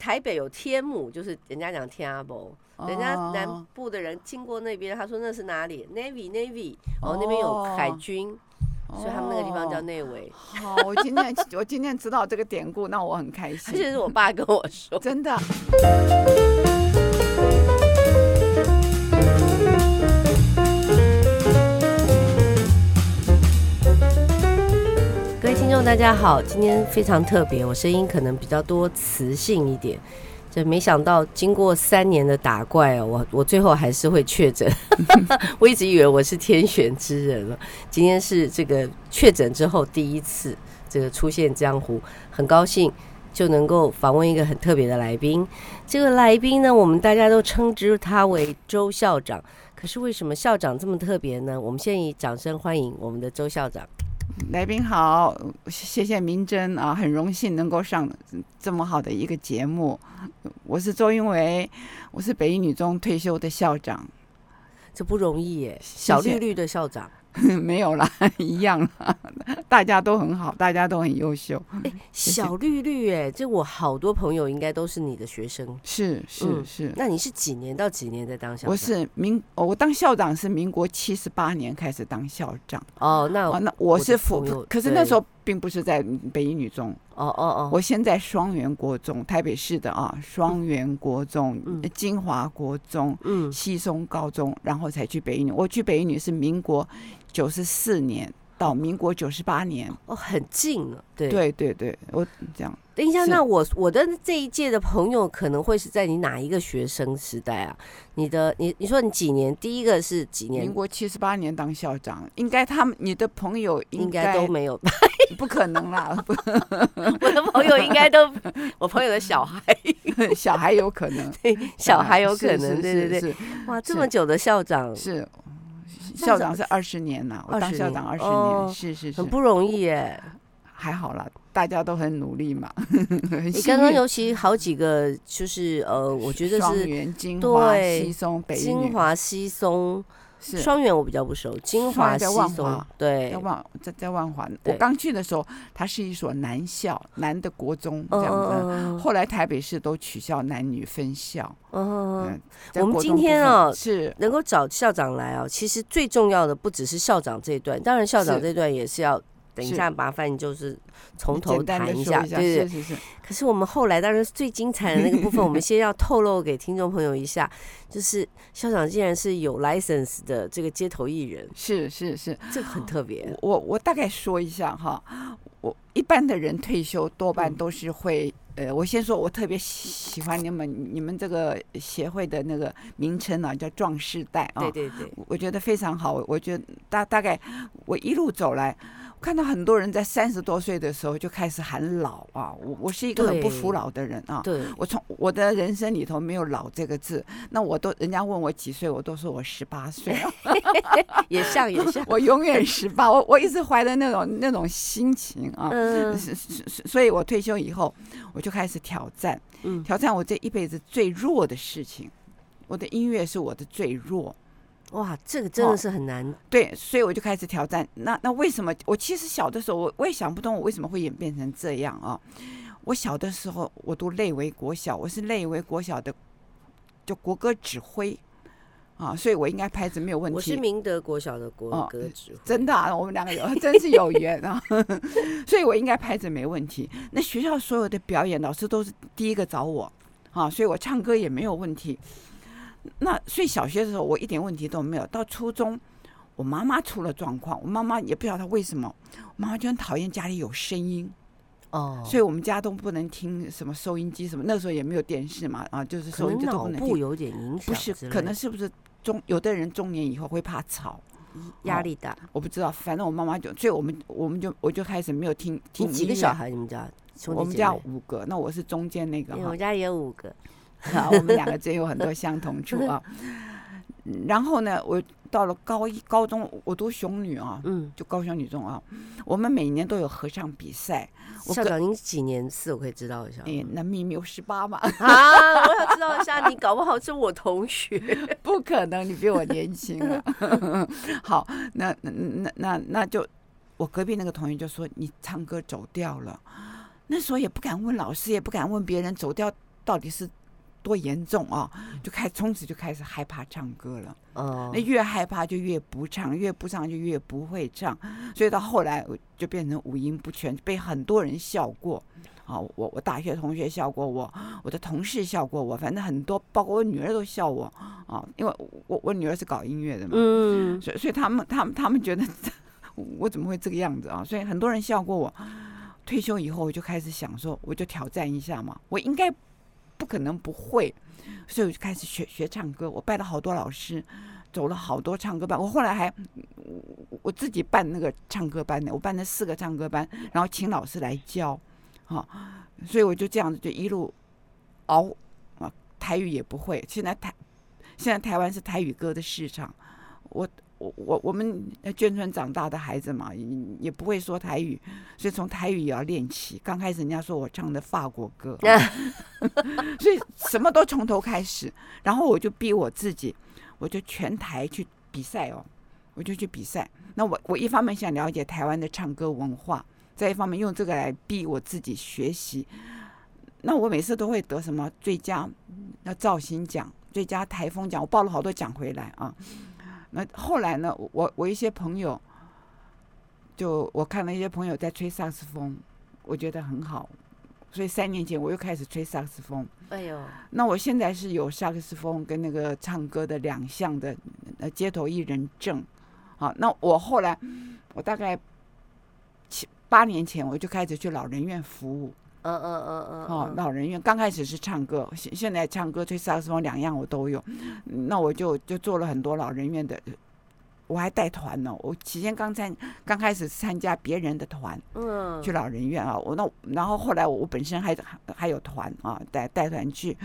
台北有天母，就是人家讲天阿人家南部的人经过那边，他说那是哪里？Navy Navy，哦，那边有海军，哦、所以他们那个地方叫内围。好，我今天 我今天知道这个典故，那我很开心。其实是我爸跟我说，真的。大家好，今天非常特别，我声音可能比较多磁性一点，这没想到经过三年的打怪哦，我我最后还是会确诊，我一直以为我是天选之人了，今天是这个确诊之后第一次这个出现江湖，很高兴就能够访问一个很特别的来宾，这个来宾呢，我们大家都称之他为周校长，可是为什么校长这么特别呢？我们先以掌声欢迎我们的周校长。来宾好，谢谢明珍啊，很荣幸能够上这么好的一个节目。我是周英维，我是北一女中退休的校长，这不容易耶，小绿绿的校长。没有啦，一样啦，大家都很好，大家都很优秀。哎，小绿绿，哎，这我好多朋友应该都是你的学生。是是、嗯、是。那你是几年到几年在当校长？我是民，我当校长是民国七十八年开始当校长。哦，那、我、那我是辅，可是那时候并不是在北一女中。哦哦哦，我现在双元国中，台北市的啊，双元国中、嗯、金华国中、嗯，西松高中，然后才去北一女。我去北一女是民国九十四年到民国九十八年，哦，很近了。对对对对，我这样。等一下，那我我的这一届的朋友可能会是在你哪一个学生时代啊？你的你你说你几年？第一个是几年？民国七十八年当校长，应该他们你的朋友应该都没有吧，不可能啦！我的朋友应该都，我朋友的小孩，小孩有可能，小孩有可能，对对对。哇，这么久的校长是校长是二十年呐，我当校长二十年，是是是，很不容易耶。还好啦，大家都很努力嘛。你刚刚尤其好几个，就是呃，我觉得是双园、金华、西松、北华、西松，双元我比较不熟。金华、西松，对，在万在在万华。我刚去的时候，它是一所男校，男的国中这样子。后来台北市都取消男女分校。嗯，我们今天啊，是能够找校长来啊，其实最重要的不只是校长这一段，当然校长这段也是要。等一下，麻烦你就是从头谈一下，对对对。可是我们后来当然是最精彩的那个部分，我们先要透露给听众朋友一下，就是校长竟然是有 license 的这个街头艺人，是是是，这个很特别。我我大概说一下哈，我一般的人退休多半都是会，呃，我先说，我特别喜欢你们你们这个协会的那个名称啊，叫“壮士代”啊，对对对，我觉得非常好。我觉得大大概我一路走来。看到很多人在三十多岁的时候就开始喊老啊，我我是一个很不服老的人啊。对，我从我的人生里头没有老这个字。那我都人家问我几岁，我都说我十八岁。也 像也像，我永远十八。我我一直怀着那种那种心情啊。嗯。所以我退休以后，我就开始挑战，嗯，挑战我这一辈子最弱的事情。我的音乐是我的最弱。哇，这个真的是很难。哦，对，所以我就开始挑战。那那为什么我其实小的时候，我我也想不通，我为什么会演变成这样啊？我小的时候，我读类为国小，我是类为国小的，就国歌指挥啊，所以我应该拍子没有问题。我是明德国小的国歌指挥，哦，真的啊，我们两个有真是有缘啊，所以我应该拍子没问题。那学校所有的表演老师都是第一个找我啊，所以我唱歌也没有问题。那所以小学的时候我一点问题都没有，到初中我妈妈出了状况，我妈妈也不知道她为什么，我妈妈就很讨厌家里有声音，哦，所以我们家都不能听什么收音机什么，那时候也没有电视嘛，啊，就是收音机都不能听，脑部有点影响，不是，可能是不是中有的人中年以后会怕吵，压力大，我不知道，反正我妈妈就，所以我们我们就我就开始没有听听。你几个小孩？你们家？我们家五个，那我是中间那个，我们家也有五个。好，我们两个真有很多相同处啊。然后呢，我到了高一、高中，我读雄女啊，嗯，就高雄女中啊。我们每年都有合唱比赛。校长，您几年次？我可以知道一下。哎，那秘密有十八嘛？啊，我想知道一下，你搞不好是我同学。不可能，你比我年轻啊。好，那那那那那就，我隔壁那个同学就说你唱歌走调了。那时候也不敢问老师，也不敢问别人走调。到底是多严重啊？就开从此就开始害怕唱歌了。哦，那越害怕就越不唱，越不唱就越不会唱，所以到后来我就变成五音不全，被很多人笑过。啊，我我大学同学笑过我，我的同事笑过我，反正很多，包括我女儿都笑我。啊，因为我我女儿是搞音乐的嘛，嗯，所以所以他们他们他们觉得 我怎么会这个样子啊？所以很多人笑过我。退休以后我就开始想说，我就挑战一下嘛，我应该不可能不会，所以我就开始学学唱歌。我拜了好多老师，走了好多唱歌班。我后来还我自己办那个唱歌班的，我办了四个唱歌班，然后请老师来教。啊，所以我就这样子就一路熬啊，台语也不会。现在台现在台湾是台语歌的市场，我我我我们眷村长大的孩子嘛，也不会说台语，所以从台语也要练起。刚开始人家说我唱的法国歌，所以什么都从头开始。然后我就逼我自己，我就全台去比赛哦，我就去比赛。那我我一方面想了解台湾的唱歌文化。再一方面用这个来逼我自己学习，那我每次都会得什么最佳那造型奖、最佳台风奖，我报了好多奖回来啊。那后来呢，我我一些朋友，就我看了一些朋友在吹萨克斯风，我觉得很好，所以三年前我又开始吹萨克斯风。哎呦，那我现在是有萨克斯风跟那个唱歌的两项的呃街头艺人证。好，那我后来我大概七。八年前我就开始去老人院服务，嗯嗯嗯嗯，哦，老人院刚开始是唱歌，现现在唱歌、吹萨克斯风两样我都有，那我就就做了很多老人院的，我还带团呢。我期间刚参刚开始参加别人的团，嗯，去老人院啊，我那然后后来我本身还还有团啊，带带团去，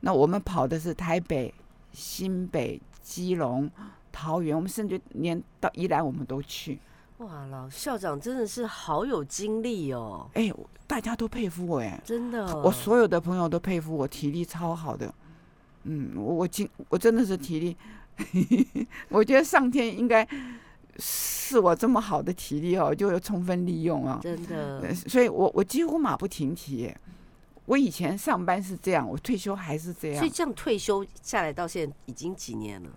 那我们跑的是台北、新北、基隆、桃园，我们甚至连到宜兰我们都去。哇，老校长真的是好有精力哦！哎，大家都佩服我哎，真的，我所有的朋友都佩服我，体力超好的。嗯，我我今我真的是体力，我觉得上天应该是我这么好的体力哦，就要充分利用啊！真的，所以我我几乎马不停蹄。我以前上班是这样，我退休还是这样。所以这样退休下来到现在已经几年了？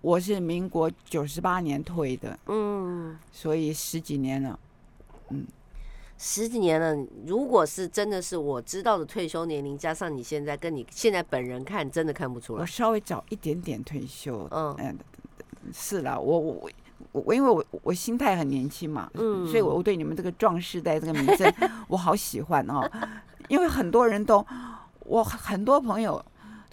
我是民国九十八年退的，嗯，所以十几年了，嗯，十几年了。如果是真的是我知道的退休年龄，加上你现在跟你现在本人看，真的看不出来。我稍微早一点点退休，嗯，嗯，是啦，我我我我因为我我心态很年轻嘛，嗯，所以我对你们这个壮士代这个名称 我好喜欢哦，因为很多人都我很多朋友。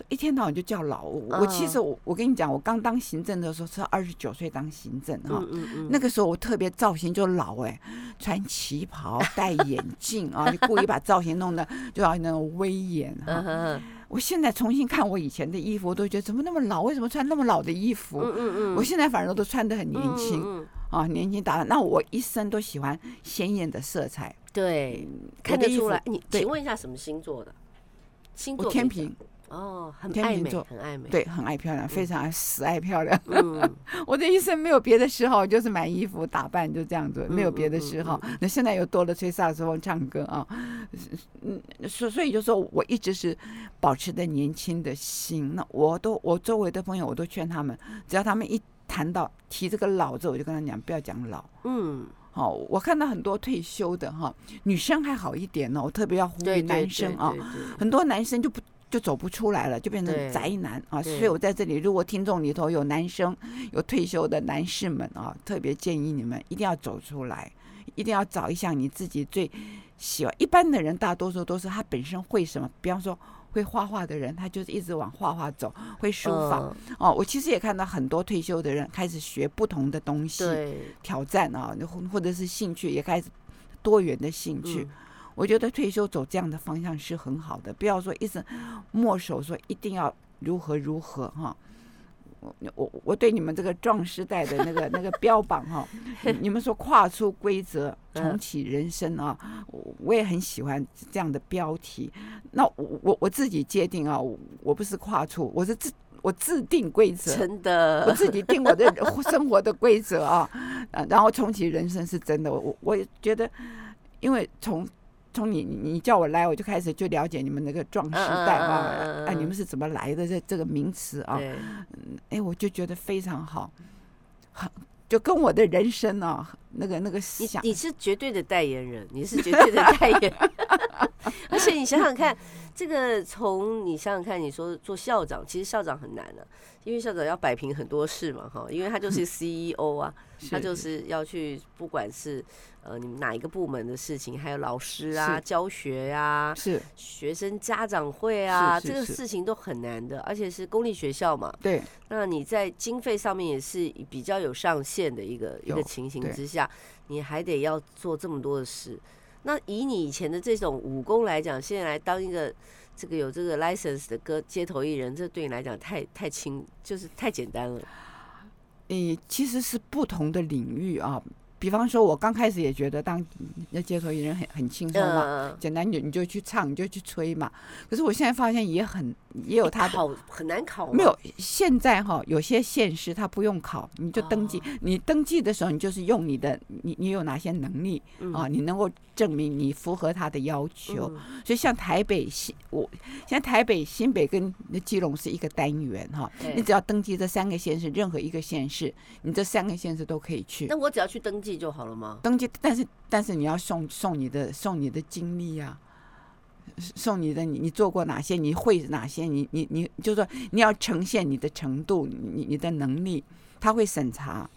一天到晚就叫老，我其实我我跟你讲，我刚当行政的时候是二十九岁当行政哈，那个时候我特别造型就老哎，穿旗袍戴眼镜啊，就故意把造型弄得就要那种威严哈。我现在重新看我以前的衣服，我都觉得怎么那么老？为什么穿那么老的衣服？我现在反正都穿得很年轻啊，年轻打扮。那我一生都喜欢鲜艳的色彩，对，看得出来。你请问一下什么星座的？星座天秤。哦，很爱美，很爱美，对，很爱漂亮，非常爱死爱漂亮。嗯，我这一生没有别的嗜好，就是买衣服打扮，就这样子，没有别的嗜好。那现在又多了吹萨克斯风、唱歌啊，嗯，所所以就说我一直是保持着年轻的心。那我都我周围的朋友，我都劝他们，只要他们一谈到提这个老字，我就跟他讲，不要讲老。嗯，好，我看到很多退休的哈，女生还好一点呢，我特别要呼吁男生啊，很多男生就不。就走不出来了，就变成宅男啊！所以我在这里，如果听众里头有男生、有退休的男士们啊，特别建议你们一定要走出来，一定要找一项你自己最喜欢。一般的人大多数都是他本身会什么，比方说会画画的人，他就是一直往画画走；会书法哦，我其实也看到很多退休的人开始学不同的东西，挑战啊，或或者是兴趣也开始多元的兴趣。我觉得退休走这样的方向是很好的，不要说一直墨守说一定要如何如何哈。我我我对你们这个壮时代的那个那个标榜哈，你们说跨出规则重启人生啊，我也很喜欢这样的标题。那我我我自己界定啊，我不是跨出，我是自我自定规则，真的，我自己定我的 生活的规则啊，然后重启人生是真的。我我也觉得，因为从从你你叫我来，我就开始就了解你们那个壮时代啊，哎，你们是怎么来的这这个名词啊，嗯，哎，我就觉得非常好，很，就跟我的人生啊，那个那个想，你是绝对的代言人，你是绝对的代言人，而且你想想看，这个从你想想看，你说做校长，其实校长很难的，啊，因为校长要摆平很多事嘛，哈，因为他就是 CEO 啊。他就是要去，不管是呃你们哪一个部门的事情，还有老师啊、教学呀、啊、是学生家长会啊，这个事情都很难的，而且是公立学校嘛。对。那你在经费上面也是比较有上限的一个一个情形之下，你还得要做这么多的事。那以你以前的这种武功来讲，现在来当一个这个有这个 license 的歌街头艺人，这对你来讲太太轻，就是太简单了。诶，其实是不同的领域啊。比方说，我刚开始也觉得当那街头艺人很很轻松嘛，简单你你就去唱，你就去吹嘛。可是我现在发现也很也有他考很难考，没有。现在哈，有些县市他不用考，你就登记。你登记的时候，你就是用你的你你有哪些能力啊？你能够证明你符合他的要求。所以像台北新，我现在台北新北跟那基隆是一个单元哈。你只要登记这三个县市，任何一个县市，你这三个县市都可以去。那我只要去登记。记就好了吗？登记，但是但是你要送送你的送你的经历啊，送你的你你做过哪些，你会哪些，你你你就说你要呈现你的程度，你你的能力，他会审查，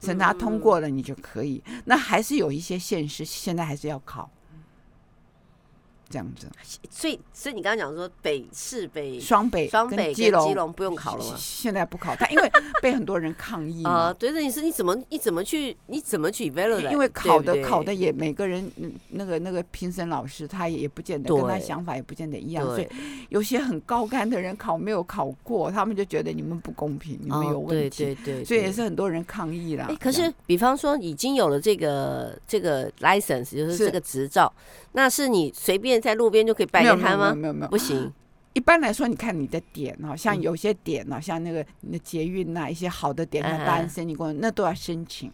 审查通过了你就可以。那还是有一些现实现在还是要考。这样子，所以所以你刚刚讲说北市北双北双北基隆基隆不用考了吗？现在不考，他因为被很多人抗议啊。对对，你是你怎么你怎么去你怎么去 evaluate？因为考的考的也每个人那个那个评审老师他也不见得跟他想法也不见得一样，所以有些很高干的人考没有考过，他们就觉得你们不公平，你们有问题。对对对，所以也是很多人抗议啦。可是比方说已经有了这个这个 license，就是这个执照，那是你随便。在路边就可以摆摊吗？没有没有没有，不行。一般来说，你看你的点哦，像有些点哦，像那个你的捷运呐，一些好的点，像大安森林公园那都要申请，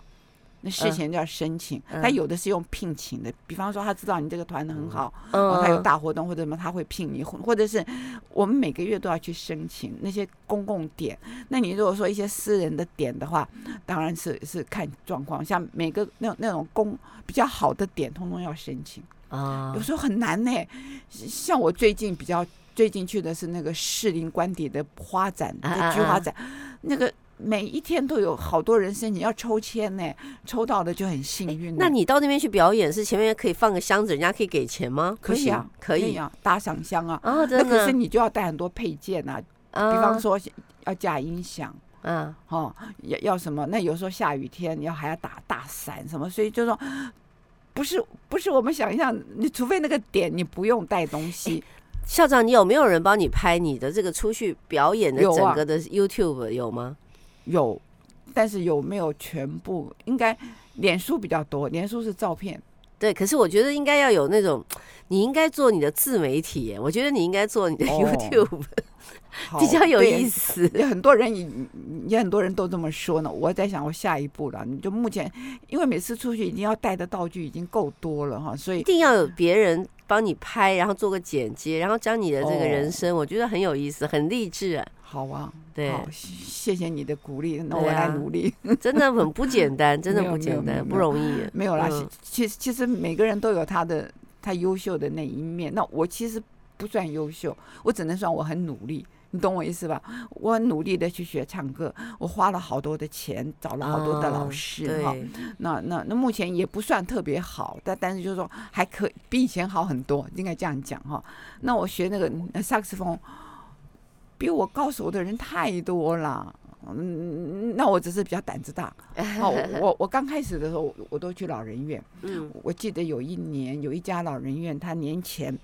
那事前就要申请。他有的是用聘请的，比方说他知道你这个团很好，哦，他有大活动或者什么，他会聘你，或者是我们每个月都要去申请那些公共点。那你如果说一些私人的点的话，当然是是看状况，像每个那种那种公比较好的点，通通要申请。啊，有时候很难呢。像我最近比较最近去的是那个士林官邸的花展，那个菊花展，那个每一天都有好多人申请要抽签呢，抽到的就很幸运。那你到那边去表演，是前面可以放个箱子，人家可以给钱吗？可以啊，可以啊，打赏箱啊。啊，那可是你就要带很多配件啊，比方说要架音响，嗯，哦，要要什么？那有时候下雨天，你要还要打大伞什么，所以就说。不是不是我们想象，你除非那个点你不用带东西。校长，你有没有人帮你拍你的这个出去表演的整个的 YouTube 有吗？有，但是有没有全部？应该脸书比较多，脸书是照片。对，可是我觉得应该要有那种，你应该做你的自媒体。我觉得你应该做你的 YouTube。哦比较有意思，有很多人也也很多人都这么说呢。我在想，我下一步了。你就目前，因为每次出去一定要带的道具已经够多了哈，所以一定要有别人帮你拍，然后做个剪接，然后讲你的这个人生，我觉得很有意思，很励志啊。好啊，对，谢谢你的鼓励，那我来努力。真的很不简单，真的不简单，不容易。没有啦，其实其实每个人都有他的他优秀的那一面。那我其实不算优秀，我只能算我很努力。你懂我意思吧？我很努力的去学唱歌，我花了好多的钱，找了好多的老师哈、哦。那那那目前也不算特别好，但但是就是说还可以，比以前好很多，应该这样讲哈、哦。那我学那个萨克斯风，比我高手的人太多了。嗯，那我只是比较胆子大。哦，我我刚开始的时候，我都去老人院。嗯，我记得有一年有一家老人院，他年前。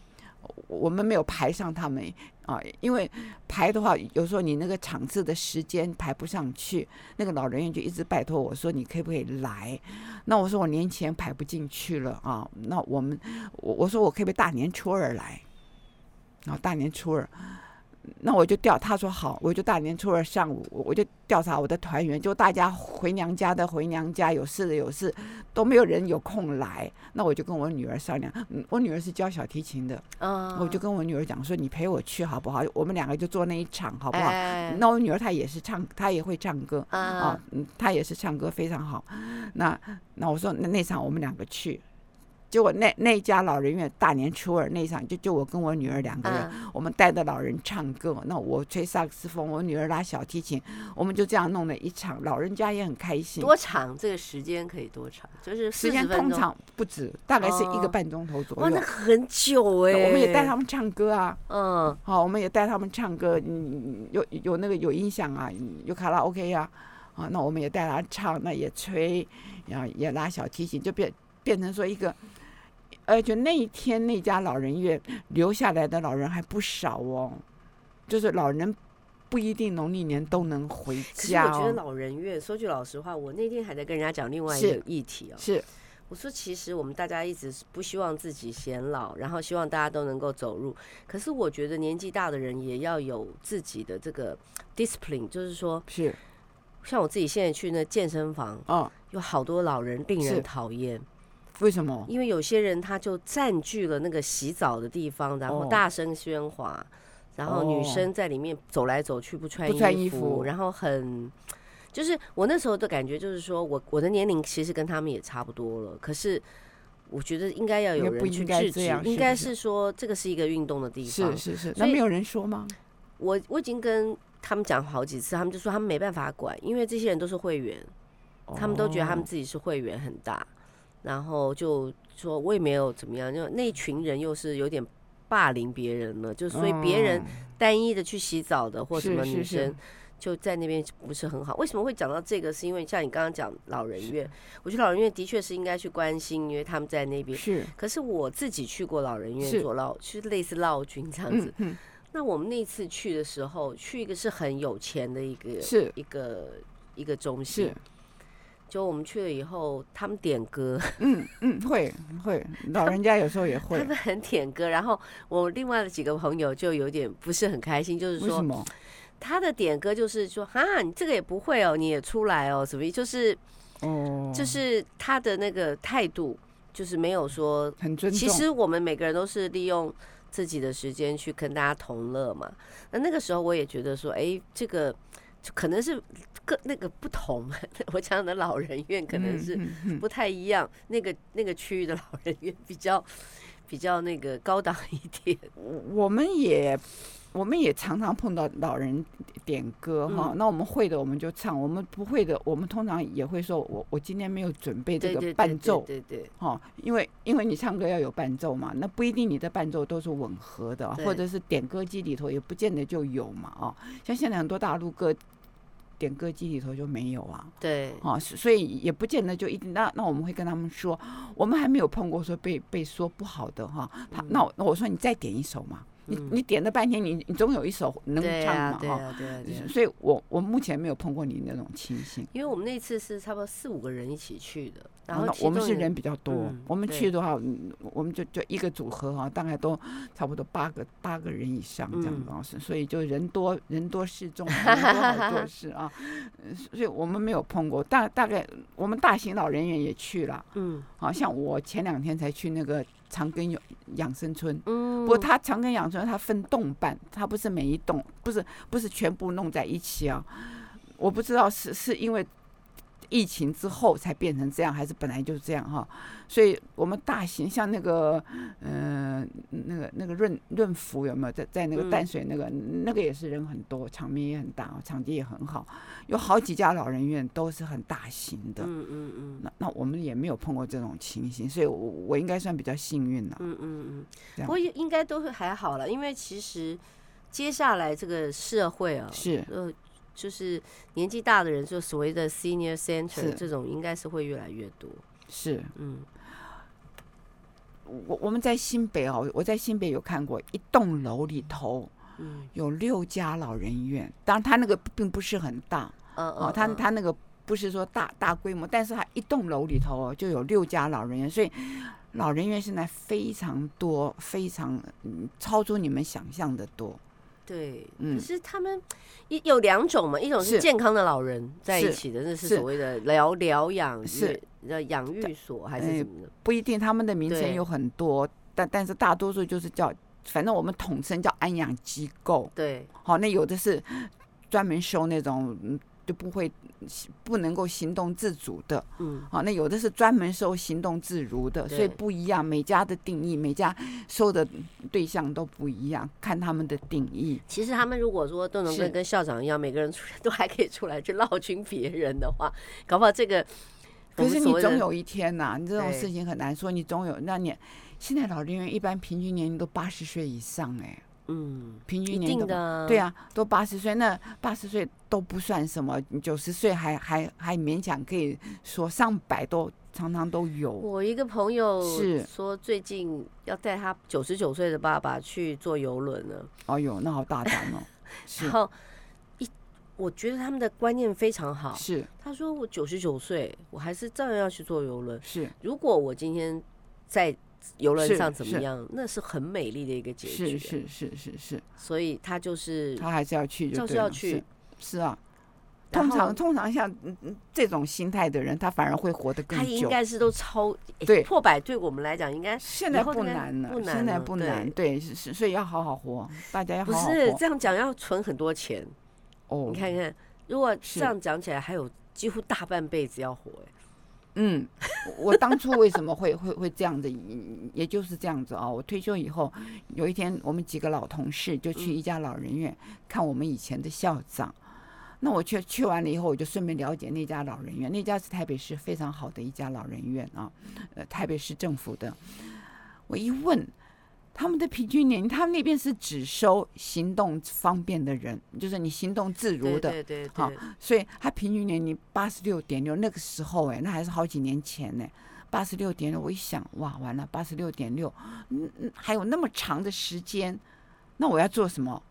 我们没有排上他们啊，因为排的话，有时候你那个场次的时间排不上去，那个老人院就一直拜托我说，你可不可以来？那我说我年前排不进去了啊，那我们我我说我可不可以大年初二来？然后，大年初二，那我就调，他说好，我就大年初二上午，我就调查我的团员，就大家回娘家的回娘家，有事的有事，都没有人有空来。那我就跟我女儿商量，嗯，我女儿是教小提琴的，嗯，我就跟我女儿讲说，你陪我去好不好？我们两个就做那一场好不好？哎、那我女儿她也是唱，她也会唱歌啊，嗯，她也是唱歌非常好。那那我说那那场我们两个去。结果那那一家老人院大年初二那场，就就我跟我女儿两个人，嗯、我们带着老人唱歌，那我吹萨克斯风，我女儿拉小提琴，我们就这样弄了一场，老人家也很开心。多长？这个时间可以多长？就是时间通常不止，大概是一个半钟头左右。哇，那很久哎！我们也带他们唱歌啊，嗯，好，我们也带他们唱歌，嗯，有有那个有音响啊，有卡拉 OK 啊，啊，那我们也带他唱，那也吹，然后也拉小提琴，就变变成说一个。而且那一天那家老人院留下来的老人还不少哦，就是老人不一定农历年都能回家哦。我觉得老人院说句老实话，我那天还在跟人家讲另外一个议题哦。是，我说其实我们大家一直不希望自己显老，然后希望大家都能够走入。可是我觉得年纪大的人也要有自己的这个 discipline，就是说，是像我自己现在去那健身房，哦，有好多老人令人讨厌。为什么？因为有些人他就占据了那个洗澡的地方，然后大声喧哗，哦、然后女生在里面走来走去不穿衣服，不穿衣服，然后很，就是我那时候的感觉就是说我我的年龄其实跟他们也差不多了，可是我觉得应该要有人去制止，应该是说这个是一个运动的地方，是是是，那没有人说吗？我我已经跟他们讲好几次，他们就说他们没办法管，因为这些人都是会员，他们都觉得他们自己是会员很大。然后就说，我也没有怎么样，就那群人又是有点霸凌别人了，就所以别人单一的去洗澡的或什么女生就在那边不是很好。为什么会讲到这个？是因为像你刚刚讲老人院，我觉得老人院的确是应该去关心，因为他们在那边。是。可是我自己去过老人院做劳，是类似劳军这样子。那我们那次去的时候，去一个是很有钱的一个，是一个一个中心。就我们去了以后，他们点歌，嗯嗯，会会，老人家有时候也会，他们很点歌。然后我另外的几个朋友就有点不是很开心，就是说，他的点歌就是说，啊，你这个也不会哦，你也出来哦，什么？就是，哦，就是他的那个态度，就是没有说很尊重。其实我们每个人都是利用自己的时间去跟大家同乐嘛。那那个时候我也觉得说，哎，这个可能是。个那个不同，我讲的老人院可能是不太一样。那个那个区域的老人院比较比较那个高档一点。我们也我们也常常碰到老人点歌哈，那我们会的我们就唱，我们不会的我们通常也会说，我我今天没有准备这个伴奏，对对对，哈，因为因为你唱歌要有伴奏嘛，那不一定你的伴奏都是吻合的，或者是点歌机里头也不见得就有嘛，哦，像现在很多大陆歌。点歌机里头就没有啊，对，啊，所以也不见得就一定。那那我们会跟他们说，我们还没有碰过说被被说不好的哈。他那我那我说你再点一首嘛。你你点了半天，你你总有一首能唱嘛？哈啊，对啊，对啊。所以我我目前没有碰过你那种情形。因为我们那次是差不多四五个人一起去的，然后我们是人比较多，我们去的话，我们就就一个组合哈，大概都差不多八个八个人以上这样子，所以就人多人多势众，人多好做事啊。所以我们没有碰过，大大概我们大型老人员也去了，嗯，好像我前两天才去那个。长庚有养生村，不过它长庚养生村他分栋办，它不是每一栋，不是不是全部弄在一起啊，我不知道是是因为。疫情之后才变成这样，还是本来就是这样哈？所以我们大型像那个，嗯、呃，那个那个润润福有没有在在那个淡水那个、嗯、那个也是人很多，场面也很大，场地也很好，有好几家老人院都是很大型的。嗯嗯嗯。那那我们也没有碰过这种情形，所以我我应该算比较幸运了。嗯嗯嗯。不过应该都是还好了，因为其实接下来这个社会啊，是呃。就是年纪大的人，就所谓的 senior center 这种，应该是会越来越多。是，嗯，我我们在新北哦，我在新北有看过一栋楼里头，嗯，有六家老人院。当然，他那个并不是很大，嗯哦，他他那个不是说大大规模，但是他一栋楼里头哦就有六家老人院，所以老人院现在非常多，非常嗯超出你们想象的多。对，嗯。可是他们一有两种嘛，一种是是。健康的老人在一起的，那是是。所谓的疗疗养是。呃养育所还是什么的？不一定，他们的名称有很多，但但是大多数就是叫，反正我们统称叫安养机构。对，好，那有的是专门收那种嗯就不会不能够行动自主的，嗯，好，那有的是专门收行动自如的，所以不一样，每家的定义，每家收的对象都不一样，看他们的定义。其实他们如果说都能是跟跟校长一样，每个人出来 都还可以出来去闹群别人的话，搞不好这个可是你总有一天呐、你这种事情很难说，你总有那你现在老人院一般平均年龄都八十岁以上哎、嗯，平均一年龄的啊，对啊，都八十岁，那八十岁都不算什么，九十岁还还还勉强可以说上百都常常都有。我一个朋友是说，最近要带他九十九岁的爸爸去坐游轮了，哦呦，那好大胆哦，然后一我觉得他们的观念非常好。是他说我九十九岁，我还是照样要去坐游轮。是如果我今天在游轮上怎么是样，那是很美丽的一个结局。是是是是是，所以他就是他还是要去就就是，要去是是啊。通常通常像这种心态的人，他反而会活得更久他应。该是都超对破百，对我们来讲应该现在不难了，不难现在不难，对，是是，所以要好好活，大家要不好好活。是这样讲要存很多钱。哦你，看看，如果这样讲起来，还有几乎大半辈子要活。哎，嗯，我当初为什么会会会这样子，也就是这样子啊。我退休以后，有一天我们几个老同事就去一家老人院看我们以前的校长。那我去去完了以后，我就顺便了解那家老人院。那家是台北市非常好的一家老人院啊，呃，台北市政府的。我一问，他们的平均年龄，他们那边是只收行动方便的人，就是你行动自如的。对对对好对，所以他平均年龄八十六点六，那个时候哎，那还是好几年前呢。八十六点六，我一想，哇，完了，八十六点六，嗯嗯，还有那么长的时间，那我要做什么？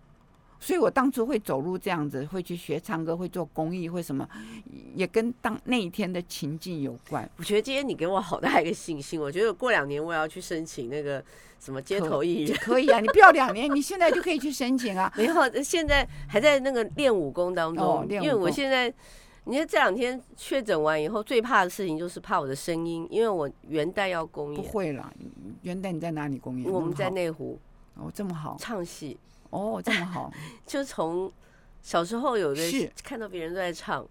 所以我当初会走路这样子，会去学唱歌，会做公益，会什么，也跟当那一天的情境有关。我觉得今天你给我好大一个信心。我觉得过两年我要去申请那个什么街头艺人。可以啊，你不要两年，你现在就可以去申请啊。没有，现在还在那个练武功当中。哦因为我现在，你看这两天确诊完以后，最怕的事情就是怕我的声音，因为我元旦要公演，不会了，元旦你在哪里公演？我们在内湖哦，这么好唱戏，哦，这么好，就从小时候有的是看到别人都在唱，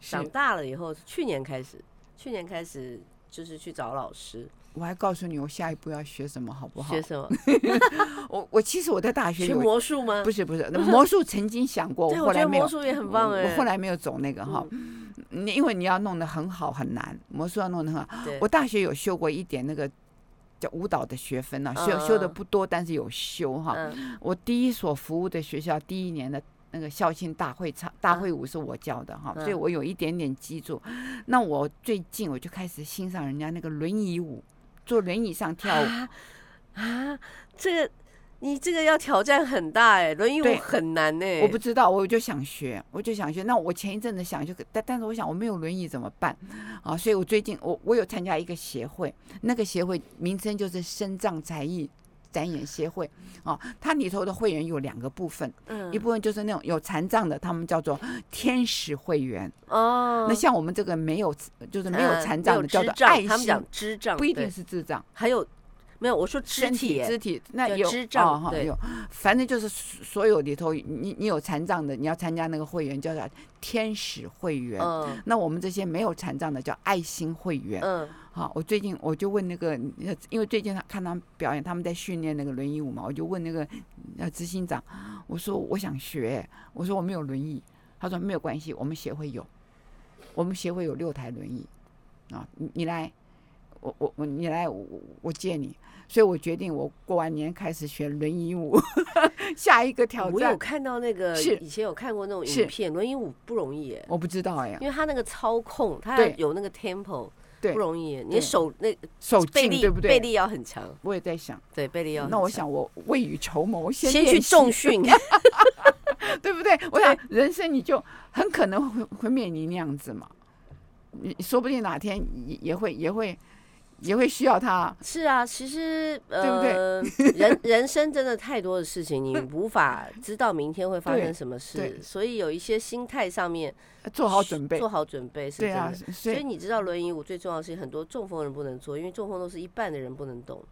长大了以后，去年开始，去年开始就是去找老师我还告诉你，我下一步要学什么，好不好学？什么？我我其实我在大学学魔术吗？不是不是，那魔术曾经想过，我后来没有魔，术也很棒哎。我后来没有走那个哈，你因为你要弄得很好很难，魔术要弄得很好。我大学有修过一点那个叫舞蹈的学分呢，修嗯修的不多，但是有修哈。嗯我第一所服务的学校第一年的那个校庆大会唱大会舞是我教的哈，嗯所以我有一点点基础。那我最近我就开始欣赏人家那个轮椅舞，坐轮椅上跳舞。啊啊，这个你这个要挑战很大哎，轮椅我很难哎。我不知道，我就想学，我就想学。那我前一阵子想就，但但是我想我没有轮椅怎么办啊？所以我最近我我有参加一个协会，那个协会名称就是深藏才艺展演协会啊。它里头的会员有两个部分，嗯一部分就是那种有残障的，他们叫做天使会员。哦，那像我们这个没有就是没有嗯残障的，叫做爱心他们讲，智障不一定是智障。还有没有？我说肢身体肢体那有哦哈有，反正就是所有里头，你你有残障的，你要参加那个会员叫做天使会员。嗯那我们这些没有残障的叫爱心会员。嗯好，我最近我就问那个，因为最近他看他们表演，他们在训练那个轮椅舞嘛，我就问那个呃执行长，我说我想学，我说我没有轮椅，他说没有关系，我们协会有，我们协会有六台轮椅啊，你你来，我我我你来，我我借你，所以我决定我过完年开始学轮椅舞，下一个挑战我有，看到那个，是以前有看过那种影片，轮椅舞不容易耶，我不知道哎，因为他那个操控，他对有那个 tempo，对不容易耶。你手那手背力劲对不对？背力要很强，我也在想，对，背力要那我想我未雨绸缪，先先去重训，对不对？我想人生你就很可能会会面临那样子嘛，你说不定哪天也也会也会也会需要他。是啊，其实呃，对不对？人人生真的太多的事情，你 无法知道明天会发生什么事，所以有一些心态上面做好准备，做好准备是真的。啊、所以你知道轮椅舞最重要的是很多中风人不能做，因为中风都是一半的人不能动，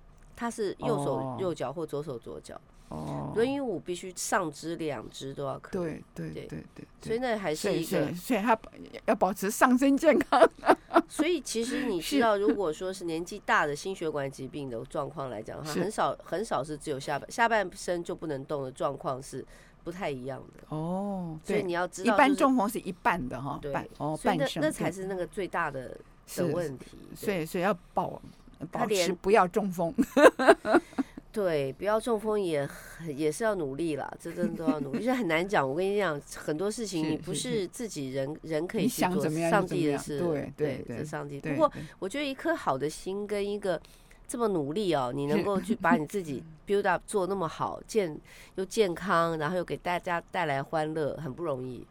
他是右手右脚或左手左脚。哦，轮椅舞必须上肢两肢都要可以。对对对对对，所以那还是一个，所以，他要保持上身健康。所以其实你知道，如果说是年纪大的心血管疾病的状况来讲的话，很少很少是只有下半下半身就不能动的状况是不太一样的。哦，所以你要知道，一般中风是一半的哈，对，哦，半身那才是那个最大的的问题。所以所以要保保持不要中风。对，不要中风也也是要努力了，这真的都要努力，这很难讲。我跟你讲，很多事情你不是自己人人可以去做，上帝的事，对对对，是上帝。不过我觉得一颗好的心跟一个这么努力哦，你能够去把你自己 build up 做那么好，健又健康，然后又给大家带来欢乐，很不容易。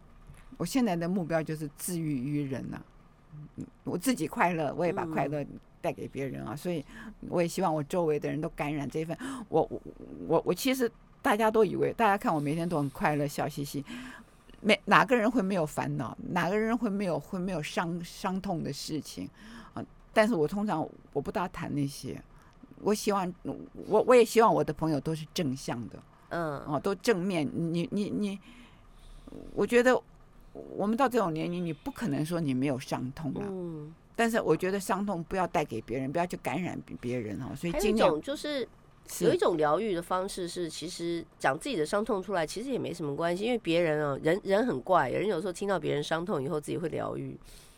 我现在的目标就是治愈于人呐，我自己快乐，我也把快乐。带给别人啊，所以我也希望我周围的人都感染这份。我我我我其实大家都以为，大家看我每天都很快乐，笑嘻嘻，没哪个人会没有烦恼，哪个人会没有会没有伤伤痛的事情啊？但是我通常我不大谈那些，我希望我我也希望我的朋友都是正向的，嗯，哦，都正面。你你你，我觉得我们到这种年龄，你不可能说你没有伤痛啊。嗯但是我觉得伤痛不要带给别人，不要去感染别人哈。所以，还有一种就是有一种疗愈的方式是，其实讲自己的伤痛出来，其实也没什么关系，因为别人啊，人人很怪，人有时候听到别人伤痛以后，自己会疗愈。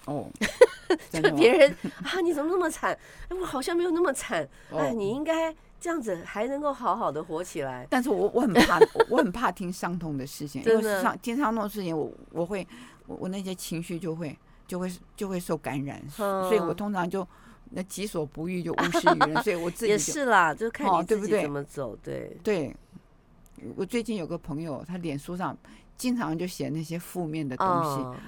哦，就别人啊，你怎么那么惨？哎，我好像没有那么惨。哎，你应该这样子还能够好好的活起来。但是我我很怕，我很怕听伤痛的事情，因为伤听伤痛的事情，我我会我我那些情绪就会。就会就会受感染，所以我通常就那己所不欲就勿施于人，所以我自己也是啦，就看你自己怎么走，对对。我最近有个朋友，他脸书上经常就写那些负面的东西，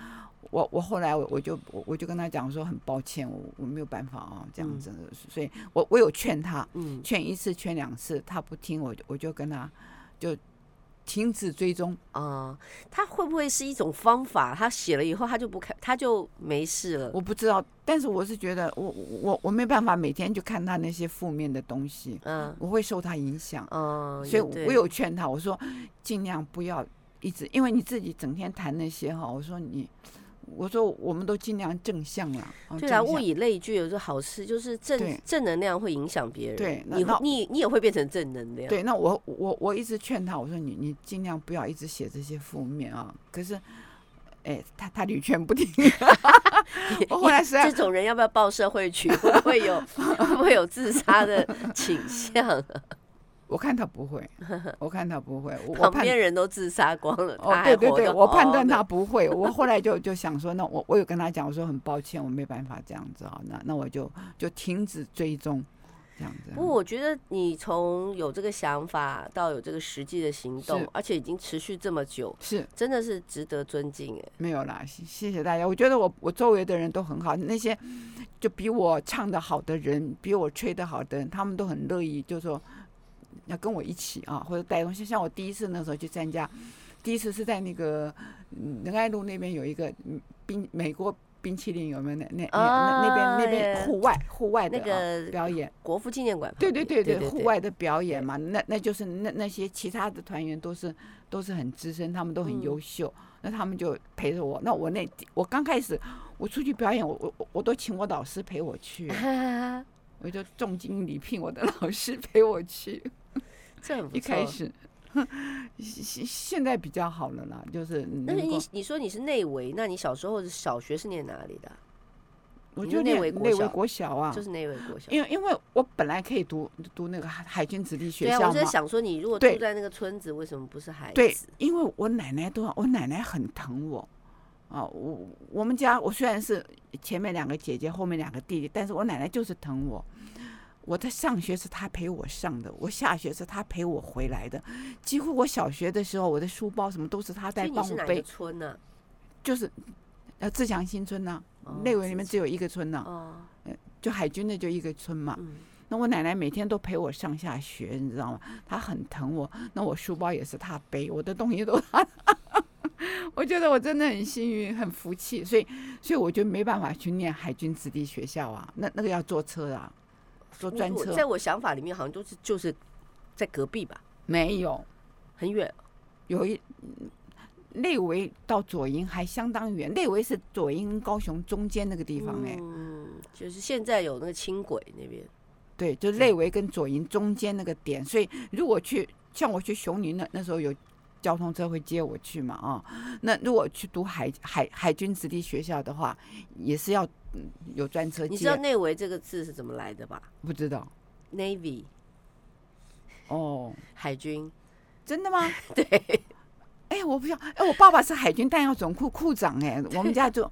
我我后来我我就我我就跟他讲说很抱歉，我我没有办法啊这样子，所以我我有劝他，劝一次劝两次，他不听，我我就跟他就。停止追踪啊！他会不会是一种方法？他写了以后，他就不看，他就没事了。我不知道，但是我是觉得我，我我我没办法每天就看他那些负面的东西，嗯，我会受他影响，嗯，所以我有劝他，我说尽量不要一直，因为你自己整天谈那些哈，我说你。我说，我们都尽量正向了。对啊，物以类聚，有个好事就是正正能量会影响别人。对，你你你也会变成正能量。对，那我我我一直劝他，我说你你尽量不要一直写这些负面啊。可是，哎，他他屡劝不听。我后来是这种人要不要报社会去？会不会有 会不会有自杀的倾向？我看他不会，我看他不会。我旁边人都自杀光了，哦，对对对，我判断他不会。我后来就就想说，那我我有跟他讲，我说很抱歉，我没办法这样子啊，那那我就就停止追踪这样子。不过我觉得你从有这个想法到有这个实际的行动，而且已经持续这么久，是真的是值得尊敬哎。没有啦，谢谢大家。我觉得我我周围的人都很好，那些就比我唱的好的人，比我吹的好的人，他们都很乐意，就说。要跟我一起啊，或者带东西。像我第一次那时候去参加，第一次是在那个仁爱路那边有一个冰美国冰淇淋有没有？那那那那边那边户外户外的那个表演，国父纪念馆。对对对对，户外的表演嘛，那那就是那那些其他的团员都是都是很资深，他们都很优秀，那他们就陪着我。那我那我刚开始我出去表演，我我我都请我导师陪我去，我就重金礼聘我的老师陪我去。这很不错。一开始，现现在比较好了啦，就是。但是你你说你是内围，那你小时候的小学是念哪里的？我就内围内围国小啊，就是内围国小。因为因为我本来可以读读那个海海军子弟学校嘛。对啊，我在想说，你如果住在那个村子，为什么不是孩子？对，因为我奶奶都，我奶奶很疼我啊。我我们家我虽然是前面两个姐姐，后面两个弟弟，但是我奶奶就是疼我。我在上学是他陪我上的，我下学是他陪我回来的，几乎我小学的时候，我的书包什么都是他在帮我背。村呢、啊？就是呃自强新村呢、啊，内围里面只有一个村呢、啊。哦。就海军的就一个村嘛。嗯那我奶奶每天都陪我上下学，你知道吗？她很疼我。那我书包也是她背，我的东西都她。我觉得我真的很幸运，很福气，所以，所以我就没办法去念海军子弟学校啊。那那个要坐车啊，坐专车。在我想法里面，好像都是就是在隔壁吧？没有，很远。有一内围到左营还相当远，内围是左营高雄中间那个地方哎、欸。嗯，就是现在有那个轻轨那边。对，就内围跟左营中间那个点，所以如果去像我去雄宁那那时候有交通车会接我去嘛啊，那如果去读海海海军子弟学校的话，也是要有专车。你知道内围这个字是怎么来的吧？不知道。Navy。哦，海军。真的吗？对。哎，我不知道。哎，我爸爸是海军弹药总库库长哎，我们家就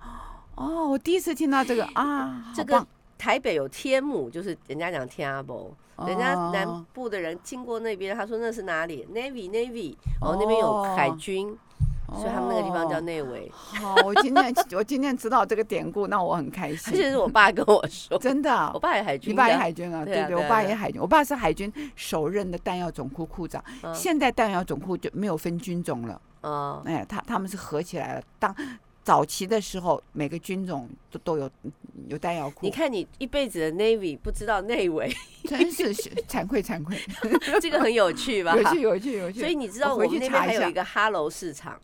哦，我第一次听到这个 啊，这个。台北有天母，就是人家讲天阿伯，人家南部的人经过那边，他说那是哪里？Navy Navy，哦，那边有海军，所以他们那个地方叫内围。好，我今天 我今天知道这个典故，那我很开心。这是我爸跟我说，真的，我爸也海军，你爸也海军啊？对对，我爸也海军，我爸是海军首任的弹药总库库长。现在弹药总库就没有分军种了，嗯，哎，他他们是合起来了当。早期的时候，每个军种都都有有弹药库。你看，你一辈子的 Navy 不知道内围，真是惭愧惭愧。这个很有趣吧？有趣有趣有趣。所以你知道我们那边还有一个哈喽市场。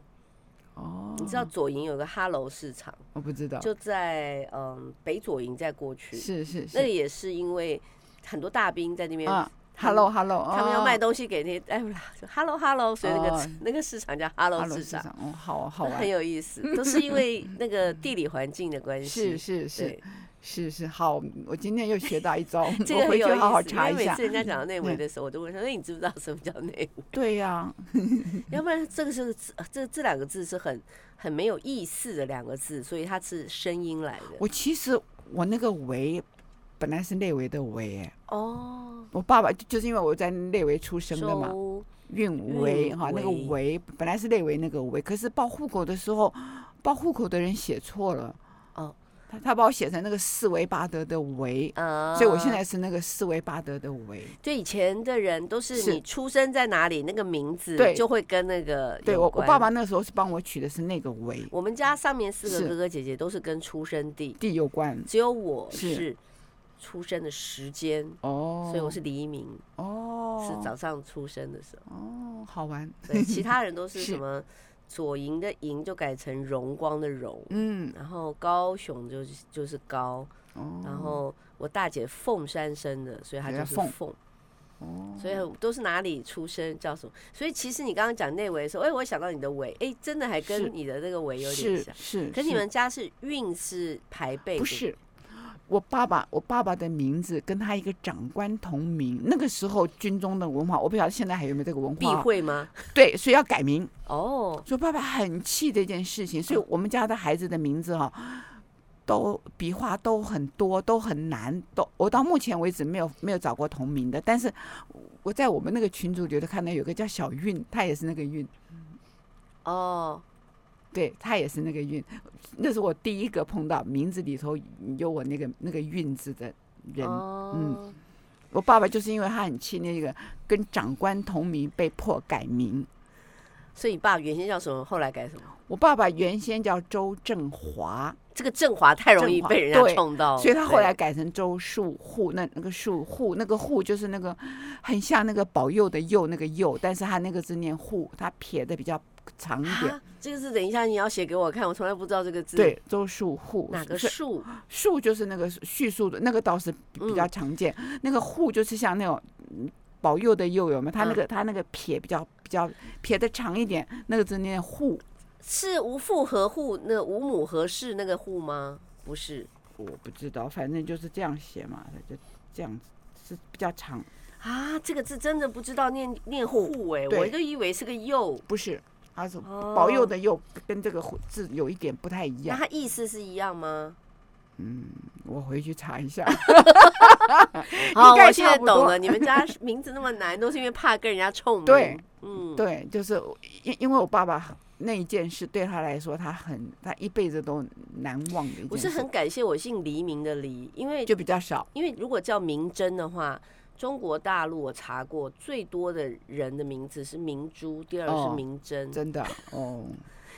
哦。你知道左营有个哈喽市场？我不知道。就在嗯北左营再过去。是是是。那也是因为很多大兵在那边。啊 Hello，Hello，他们要卖东西给那些哎，不啦，Hello，Hello，所以那个那个市场叫 Hello 市场，哦，好好玩，很有意思，都是因为那个地理环境的关系。是是是是是，好，我今天又学到一招，这个回去好好查一下。每次人家讲到内 围的时候，我都问他：“那你知不知道什么叫内围？” 对呀，要不然这个是这这两个字是很很没有意思的两个字，所以它是声音来的。我其实我那个围。本来是内围的围，哎，哦，我爸爸就是因为我在内围出生的嘛，运围哈，那个围本来是内围那个围，可是报户口的时候，报户口的人写错了，哦，他他把我写成那个四维八德的维，啊，所以我现在是那个四维八德的维。就，以前的人都是你出生在哪里，那个名字就会跟那个对我我爸爸那时候是帮我取的是那个维。我们家上面四个哥哥姐姐都是跟出生地地有关，只有我是。出生的时间哦，所以我是黎明哦，是早上出生的时候哦，好玩。对，其他人都是 什么左营的营就改成荣光的荣，嗯，然后高雄就是就是高，哦，然后我大姐凤山生的，所以她就是凤，哦，所以都是哪里出生叫什么。所以其实你刚刚讲内围的时候，哎，我想到你的围，哎，真的还跟你的那个围有点像，是。可你们家是运是排辈？不是。我爸爸，我爸爸的名字跟他一个长官同名。那个时候军中的文化，我不晓得现在还有没有这个文化。避讳吗？对，所以要改名。哦，所以爸爸很气这件事情。所以我们家的孩子的名字哈，都笔画都很多，都很难。都我到目前为止没有没有找过同名的。但是我在我们那个群组里头看到有个叫小韵，他也是那个韵。哦。对，他也是那个运，那是我第一个碰到名字里头有我那个那个运字的人。哦、嗯，我爸爸就是因为他很气那个跟长官同名被迫改名，所以你爸原先叫什么？后来改什么？我爸爸原先叫周振华，这个振华太容易被人家冲到，所以他后来改成周树户。那那个树户，那个户就是那个很像那个保佑的佑那个佑，但是他那个字念户，他撇的比较长一点。这个字等一下你要写给我看，我从来不知道这个字。对，周树户。哪个树？树就是那个叙述的那个倒是比较常见。嗯、那个户就是像那种保佑的佑，有没有？他那个、嗯、他那个撇比较比较撇的长一点，那个字念户。是无父何户？那无母何氏那个户吗？不是，我不知道，反正就是这样写嘛，就这样子是比较长。啊，这个字真的不知道念念户哎，我就以为是个佑，不是。他是保佑的佑，跟这个字有一点不太一样。那它意思是一样吗？嗯，我回去查一下。好，我现在懂了，你们家名字那么难，都是因为怕跟人家冲。对，嗯，对，就是因因为我爸爸那一件事对他来说，他很他一辈子都难忘的一件事。我是很感谢我姓黎明的黎，因为就比较少。因为如果叫明真的话，中国大陆我查过最多的人的名字是明珠，第二是明珍。哦，真的哦。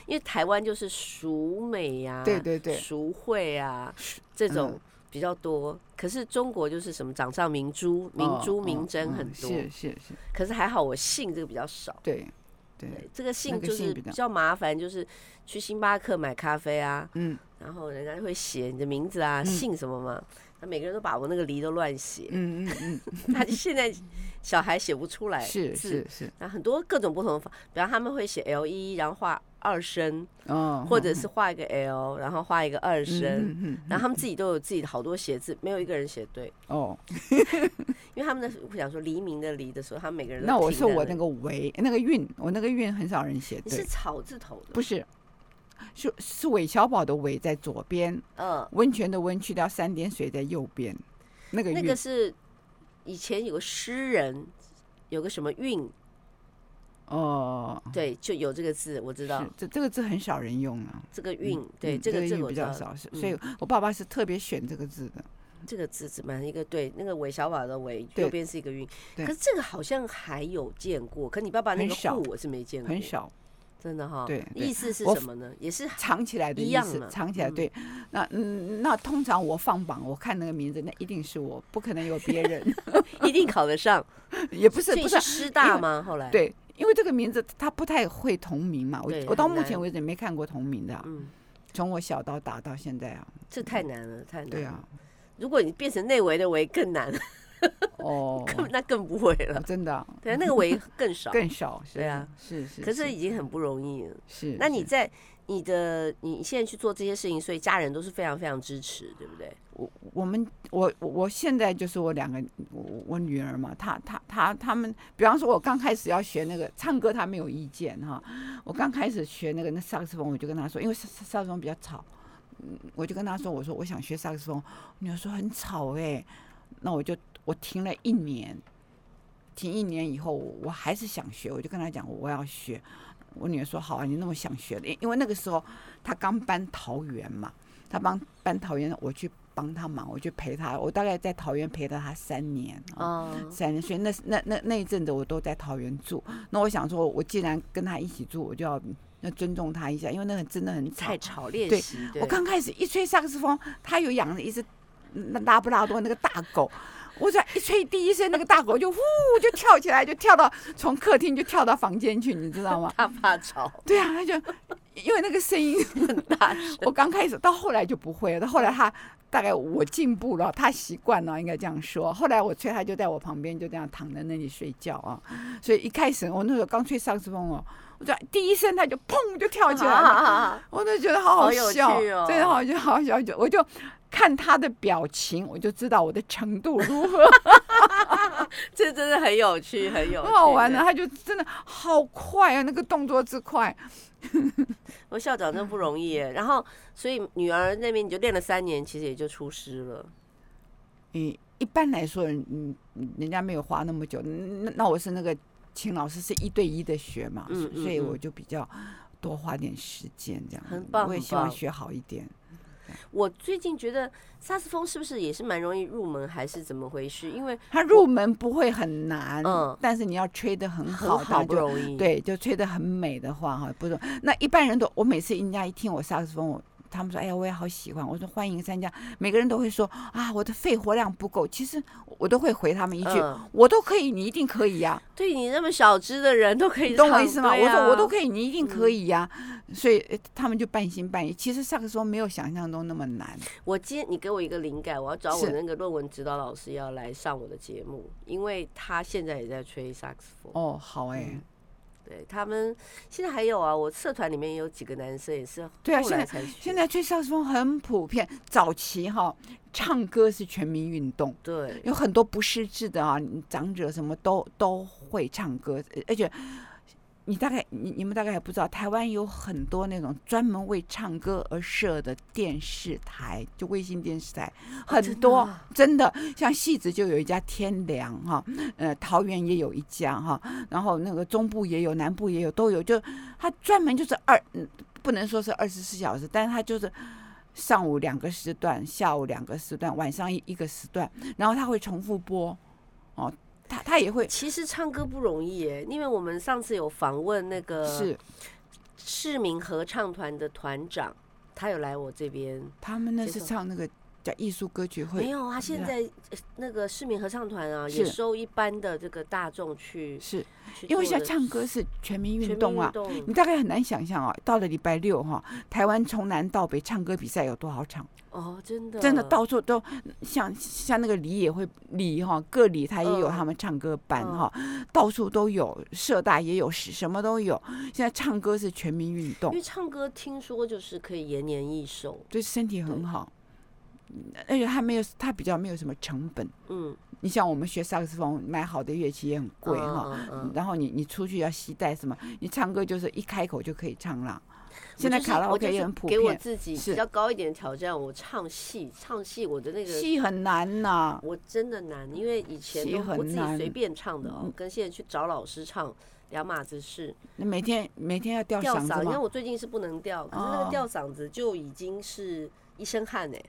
因为台湾就是淑美呀，对对对，淑慧啊这种比较多，可是中国就是什么掌上明珠、明珠、明珍很多，是是是。可是还好我姓这个比较少，对对，这个姓就是比较麻烦，就是去星巴克买咖啡啊，嗯，然后人家会写你的名字啊，姓什么嘛，那每个人都把我那个梨都乱写，嗯嗯嗯，他现在小孩写不出来，是是是，那很多各种不同的方，比方他们会写 L 一，然后画。二声，或者是画一个 L，然后画一个二声，然后他们自己都有自己的好多写字，没有一个人写对哦。因为他们的我想说黎明的黎的时候，他们每个人那我是我那个为那个韵，我那个韵很少人写对。你是草字头的？不是，是是韦小宝的韦在左边，嗯，温泉的温去掉三点水在右边，那个那个是以前有个诗人有个什么韵。哦，对，就有这个字，我知道。这这个字很少人用啊。这个韵，对，这个字比较少，所以我爸爸是特别选这个字的。这个字怎么一个对？那个韦小宝的韦右边是一个韵，可是这个好像还有见过，可你爸爸那个户我是没见过，很少，真的哈。对，意思是什么呢？也是藏起来的意思，藏起来。对，那嗯，那通常我放榜，我看那个名字，那一定是我，不可能有别人，一定考得上。也不是，不是师大吗？后来对。因为这个名字他不太会同名嘛，我我到目前为止没看过同名的，嗯，从我小到大到现在啊，这太难了，太难了。对啊，如果你变成内围的围更难，哦，那更不会了，真的。对啊，那个围更少，更少，对啊，是是。可是已经很不容易了，是。那你在你的你现在去做这些事情，所以家人都是非常非常支持，对不对？我我们我我现在就是我两个我我女儿嘛，她她她她们，比方说我刚开始要学那个唱歌，她没有意见哈。我刚开始学那个那萨克斯风，我就跟她说，因为萨萨克斯风比较吵，嗯，我就跟她说，我说我想学萨克斯风，女儿说很吵哎、欸，那我就我停了一年，停一年以后我还是想学，我就跟他讲我要学，我女儿说好啊，你那么想学的，因为那个时候她刚搬桃园嘛，她帮搬桃园，我去。帮他忙，我去陪他。我大概在桃园陪了他三年哦，三年。所以那那那那一阵子，我都在桃园住。那我想说，我既然跟他一起住，我就要要尊重他一下，因为那个真的很吵。太吵，练习。对，我刚开始一吹萨克斯风，他有养了一只拉布拉多那个大狗。我说一吹第一声，那个大狗就呼就跳起来，就跳到从客厅就跳到房间去，你知道吗？它怕吵。对啊，他就因为那个声音很大声。我刚开始到后来就不会了，到后来他。大概我进步了，他习惯了，应该这样说。后来我吹，他就在我旁边，就这样躺在那里睡觉啊。所以一开始我那时候刚吹萨克斯风哦，我就第一声他就砰就跳起来了，我都觉得好好笑，好哦、真的好就好笑，就我就看他的表情，我就知道我的程度如何。这真的很有趣，很有趣，很好玩的。他就真的好快啊，那个动作之快。我校长真不容易耶，然后所以女儿那边你就练了三年，其实也就出师了。嗯，一般来说，嗯，人家没有花那么久。那那我是那个请老师是一对一的学嘛，嗯，所以我就比较多花点时间这样。很棒，我也希望学好一点。我最近觉得萨斯风是不是也是蛮容易入门，还是怎么回事？因为它入门不会很难，嗯，但是你要吹得很好，好不容易，对，就吹得很美的话，哈，不是。那一般人都，我每次人家一听我萨克斯风，我。他们说：“哎呀，我也好喜欢。”我说：“欢迎参加。”每个人都会说：“啊，我的肺活量不够。”其实我都会回他们一句：“嗯、我都可以，你一定可以呀、啊。”对你那么小只的人都可以，懂我意思吗？啊、我说：“我都可以，你一定可以呀、啊。嗯”所以他们就半信半疑。其实萨克斯风没有想象中那么难。我今天你给我一个灵感，我要找我那个论文指导老师要来上我的节目，因为他现在也在吹萨克斯风。哦，好哎、欸。嗯对他们现在还有啊，我社团里面有几个男生也是对啊，现在现在吹萨克斯风很普遍。早期哈，唱歌是全民运动，对，有很多不识字的啊，长者什么都都会唱歌，而且你大概你你们大概还不知道，台湾有很多那种专门为唱歌而设的电视台，就卫星电视台很多，哦、真的，像戏子就有一家天良哈，呃，桃园也有一家哈，然后那个中部也有，南部也有，都有，就他专门就是二，不能说是二十四小时，但是他就是上午两个时段，下午两个时段，晚上一一个时段，然后他会重复播，哦。他他也会，其实唱歌不容易耶，因为我们上次有访问那个是市民合唱团的团长，他有来我这边，他们那是唱那个。叫艺术歌曲会没有啊？现在那个市民合唱团啊，也收一般的这个大众去，是因为现在唱歌是全民运动啊。你大概很难想象啊，到了礼拜六哈，台湾从南到北唱歌比赛有多少场？哦，真的，真的到处都像像那个里也会里哈，各里他也有他们唱歌班哈，到处都有，社大也有，什么都有。现在唱歌是全民运动，因为唱歌听说就是可以延年益寿，对身体很好。而且他没有，他比较没有什么成本。嗯，你像我们学萨克斯风，买好的乐器也很贵哈。然后你你出去要携带什么？你唱歌就是一开口就可以唱了。现在卡拉 OK 也很普遍。给我自己比较高一点的挑战，我唱戏，唱戏我的那个戏很难呐。我真的难，因为以前都我自己随便唱的哦，跟现在去找老师唱两码子事。那每天每天要吊嗓子吗？因为我最近是不能吊，可是那个吊嗓子就已经是一身汗哎。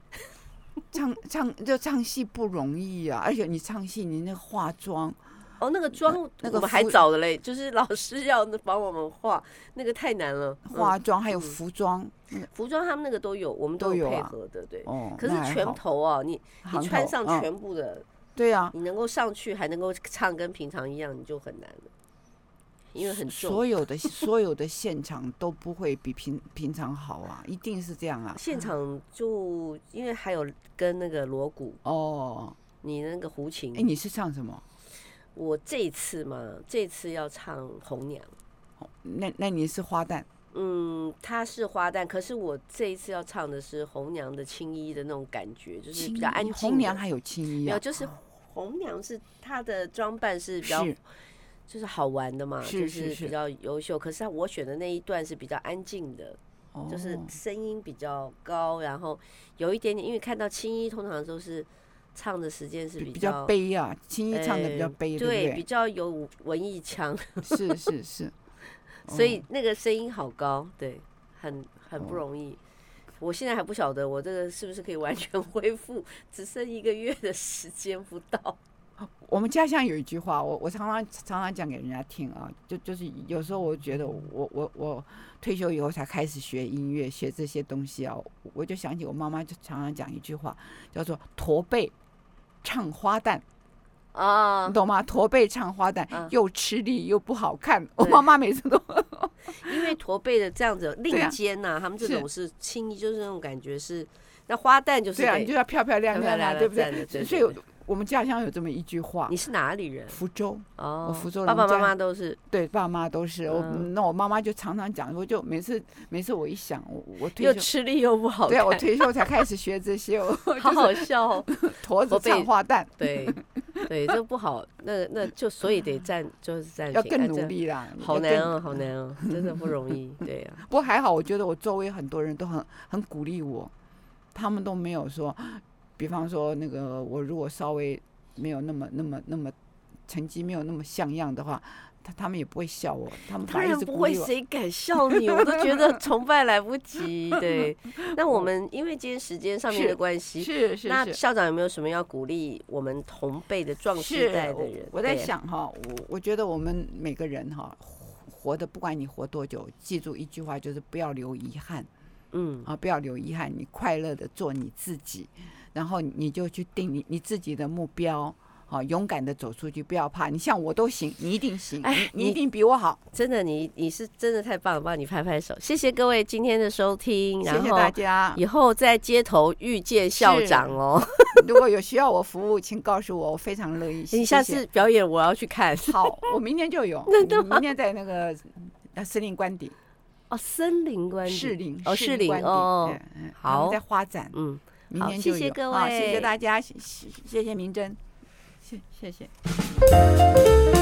唱唱就唱戏不容易啊，而且你唱戏，你那化妆，哦，那个妆那个还早的嘞，就是老师要帮我们化，那个太难了。化妆还有服装，服装他们那个都有，我们都有配合的，对。哦。可是全头啊，你你穿上全部的，对啊，你能够上去还能够唱跟平常一样，你就很难了。因为很重所有的所有的现场都不会比平平常好啊，一定是这样啊。现场就因为还有跟那个锣鼓哦，你那个胡琴，哎，你是唱什么？我这一次嘛，这次要唱红娘。那那你是花旦？嗯，他是花旦，可是我这一次要唱的是红娘的青衣的那种感觉，就是比较安静。红娘还有青衣啊？没有，就是红娘是她的装扮是比较。就是好玩的嘛，是是是，就是比较优秀。可是我选的那一段是比较安静的，哦、就是声音比较高，然后有一点点，因为看到青衣通常都是唱的时间是比较，悲啊，青衣唱的比较悲，欸、对，对，对，比较有文艺腔，是是是，所以那个声音好高，对，很很不容易。哦、我现在还不晓得我这个是不是可以完全恢复，只剩一个月的时间不到。我们家乡有一句话，我我常常常常讲给人家听啊，就就是有时候我觉得我我我退休以后才开始学音乐，学这些东西啊，我就想起我妈妈就常常讲一句话，叫做“驼背唱花旦”，啊，你懂吗？驼背唱花旦又吃力又不好看，我妈妈每次都 因为驼背的这样子 令肩呐，他们这种是轻易，就是那种感觉是，那花旦就是对啊，你就要漂漂亮亮啊，对不对？所以。我们家乡有这么一句话。你是哪里人？福州。哦，我福州人。爸爸妈妈都是。对，爸妈都是。我那我妈妈就常常讲，我就每次每次我一想，我我退休又吃力又不好。对啊，我退休才开始学这些，好好笑哦。驼子唱花旦。对对，这不好。那那就所以得暂就是暂停。要更努力啦。好难哦，好难哦，真的不容易。对呀。不过还好，我觉得我周围很多人都很很鼓励我，他们都没有说，比方说那个我如果稍微。没有那么、那么、那么成绩没有那么像样的话，他他们也不会笑我。他们当然不会，谁敢笑你？我都觉得 崇拜来不及。对，那我们因为今天时间上面的关系，是是。那校长有没有什么要鼓励我们同辈的壮世代的人？我，我在想哈，我我觉得我们每个人哈，活的不管你活多久，记住一句话，就是不要留遗憾。嗯啊，不要留遗憾，你快乐的做你自己。然后你就去定你你自己的目标，好，勇敢的走出去，不要怕。你像我都行，你一定行，哎，你一定比我好。真的，你你是真的太棒了，帮你拍拍手。谢谢各位今天的收听，谢谢大家。以后在街头遇见校长哦，如果有需要我服务，请告诉我，我非常乐意。你下次表演我要去看。好，我明天就有。明天在那个森林官邸。哦，森林官邸。士林哦，士林哦。好，在花展。嗯。明天就有，好，谢谢各位，谢谢大家，谢谢谢谢明真，谢谢谢。